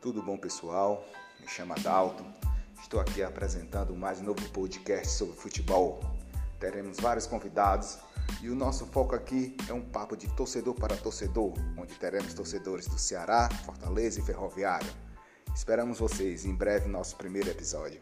Tudo bom, pessoal? Me chamo Adalto. Estou aqui apresentando mais um novo podcast sobre futebol. Teremos vários convidados e o nosso foco aqui é um papo de torcedor para torcedor, onde teremos torcedores do Ceará, Fortaleza e Ferroviário. Esperamos vocês em breve no nosso primeiro episódio.